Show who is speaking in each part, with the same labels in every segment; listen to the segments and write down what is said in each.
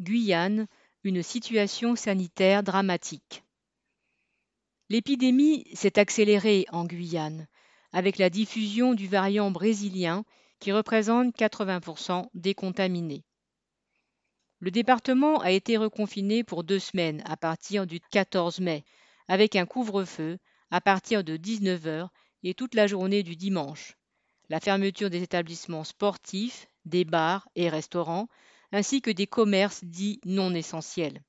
Speaker 1: Guyane, une situation sanitaire dramatique. L'épidémie s'est accélérée en Guyane avec la diffusion du variant brésilien qui représente 80% des contaminés. Le département a été reconfiné pour deux semaines à partir du 14 mai, avec un couvre-feu à partir de 19h et toute la journée du dimanche, la fermeture des établissements sportifs, des bars et restaurants, ainsi que des commerces dits non essentiels.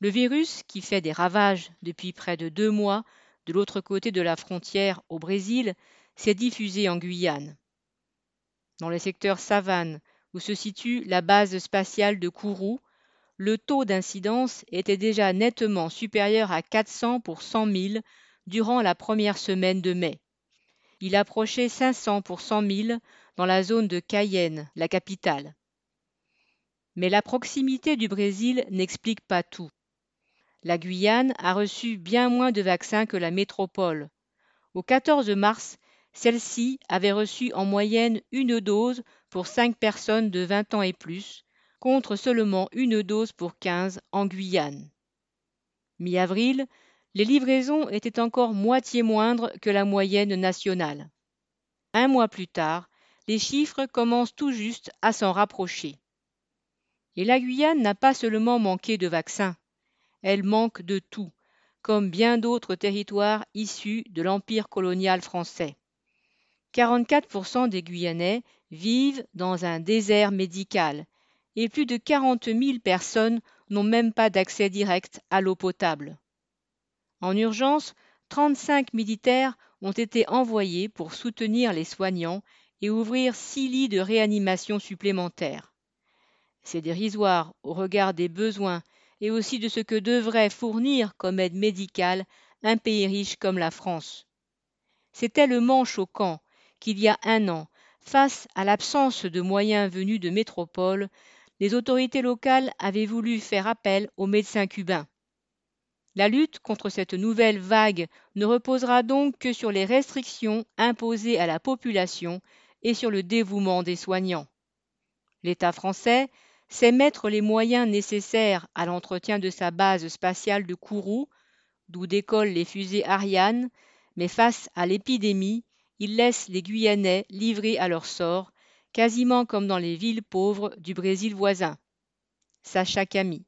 Speaker 1: Le virus, qui fait des ravages depuis près de deux mois de l'autre côté de la frontière au Brésil, s'est diffusé en Guyane. Dans le secteur savane, où se situe la base spatiale de Kourou, le taux d'incidence était déjà nettement supérieur à 400 pour 100 000 durant la première semaine de mai. Il approchait 500 pour 100 000 dans la zone de Cayenne, la capitale. Mais la proximité du Brésil n'explique pas tout. La Guyane a reçu bien moins de vaccins que la métropole. Au 14 mars, celle-ci avait reçu en moyenne une dose pour 5 personnes de 20 ans et plus, contre seulement une dose pour 15 en Guyane. Mi-avril, les livraisons étaient encore moitié moindres que la moyenne nationale. Un mois plus tard, les chiffres commencent tout juste à s'en rapprocher. Et la Guyane n'a pas seulement manqué de vaccins elle manque de tout, comme bien d'autres territoires issus de l'empire colonial français. 44% des Guyanais vivent dans un désert médical et plus de 40 000 personnes n'ont même pas d'accès direct à l'eau potable. En urgence, 35 militaires ont été envoyés pour soutenir les soignants et ouvrir six lits de réanimation supplémentaires. C'est dérisoire au regard des besoins et aussi de ce que devrait fournir comme aide médicale un pays riche comme la France. C'est tellement choquant qu'il y a un an, face à l'absence de moyens venus de métropole, les autorités locales avaient voulu faire appel aux médecins cubains. La lutte contre cette nouvelle vague ne reposera donc que sur les restrictions imposées à la population et sur le dévouement des soignants. L'État français c'est mettre les moyens nécessaires à l'entretien de sa base spatiale de Kourou, d'où décollent les fusées Ariane, mais face à l'épidémie, il laisse les Guyanais livrés à leur sort, quasiment comme dans les villes pauvres du Brésil voisin. Sacha Camille